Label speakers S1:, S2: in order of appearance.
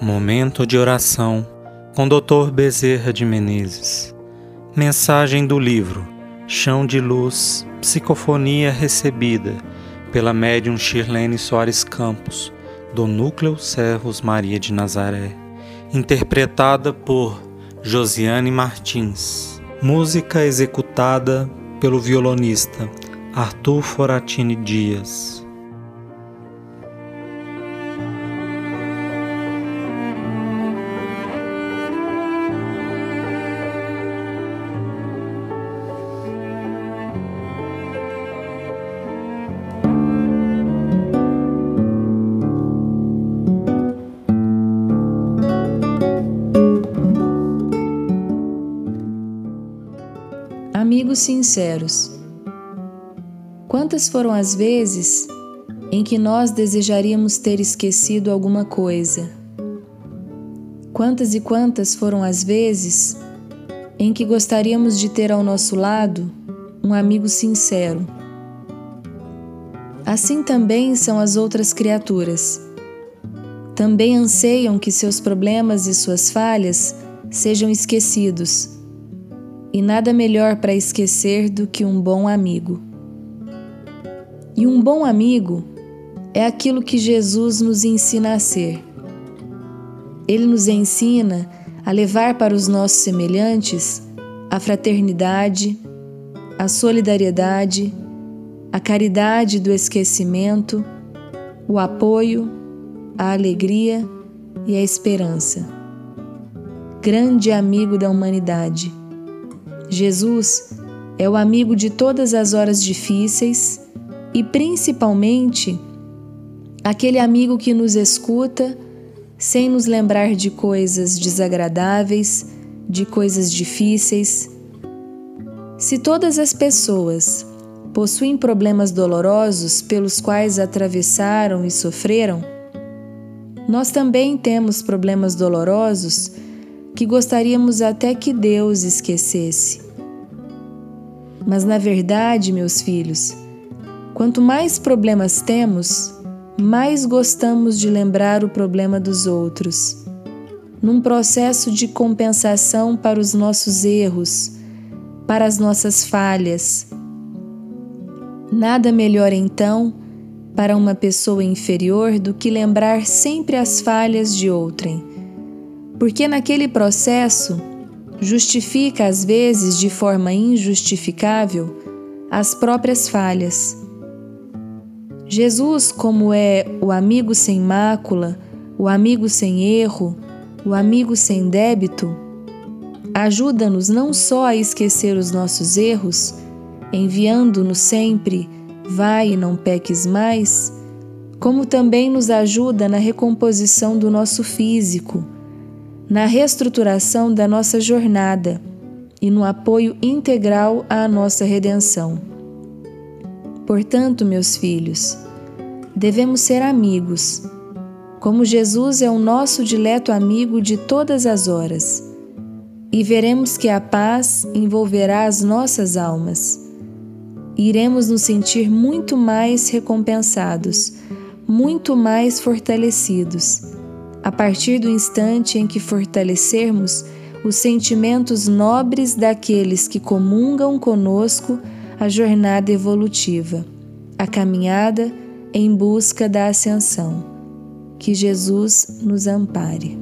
S1: Momento de oração com Dr. Bezerra de Menezes. Mensagem do livro Chão de Luz, Psicofonia recebida pela médium Shirlene Soares Campos, do Núcleo Servos Maria de Nazaré, interpretada por Josiane Martins. Música executada pelo violonista Arthur Foratini Dias.
S2: Amigos sinceros, quantas foram as vezes em que nós desejaríamos ter esquecido alguma coisa? Quantas e quantas foram as vezes em que gostaríamos de ter ao nosso lado um amigo sincero? Assim também são as outras criaturas. Também anseiam que seus problemas e suas falhas sejam esquecidos e nada melhor para esquecer do que um bom amigo. E um bom amigo é aquilo que Jesus nos ensina a ser. Ele nos ensina a levar para os nossos semelhantes a fraternidade, a solidariedade, a caridade do esquecimento, o apoio, a alegria e a esperança. Grande amigo da humanidade Jesus é o amigo de todas as horas difíceis e, principalmente, aquele amigo que nos escuta sem nos lembrar de coisas desagradáveis, de coisas difíceis. Se todas as pessoas possuem problemas dolorosos pelos quais atravessaram e sofreram, nós também temos problemas dolorosos que gostaríamos até que Deus esquecesse. Mas na verdade, meus filhos, quanto mais problemas temos, mais gostamos de lembrar o problema dos outros, num processo de compensação para os nossos erros, para as nossas falhas. Nada melhor então para uma pessoa inferior do que lembrar sempre as falhas de outrem porque naquele processo justifica às vezes de forma injustificável as próprias falhas. Jesus, como é o amigo sem mácula, o amigo sem erro, o amigo sem débito, ajuda-nos não só a esquecer os nossos erros, enviando-nos sempre vai e não peques mais, como também nos ajuda na recomposição do nosso físico na reestruturação da nossa jornada e no apoio integral à nossa redenção. Portanto, meus filhos, devemos ser amigos, como Jesus é o nosso dileto amigo de todas as horas, e veremos que a paz envolverá as nossas almas. Iremos nos sentir muito mais recompensados, muito mais fortalecidos a partir do instante em que fortalecermos os sentimentos nobres daqueles que comungam conosco a jornada evolutiva, a caminhada em busca da ascensão. Que Jesus nos ampare.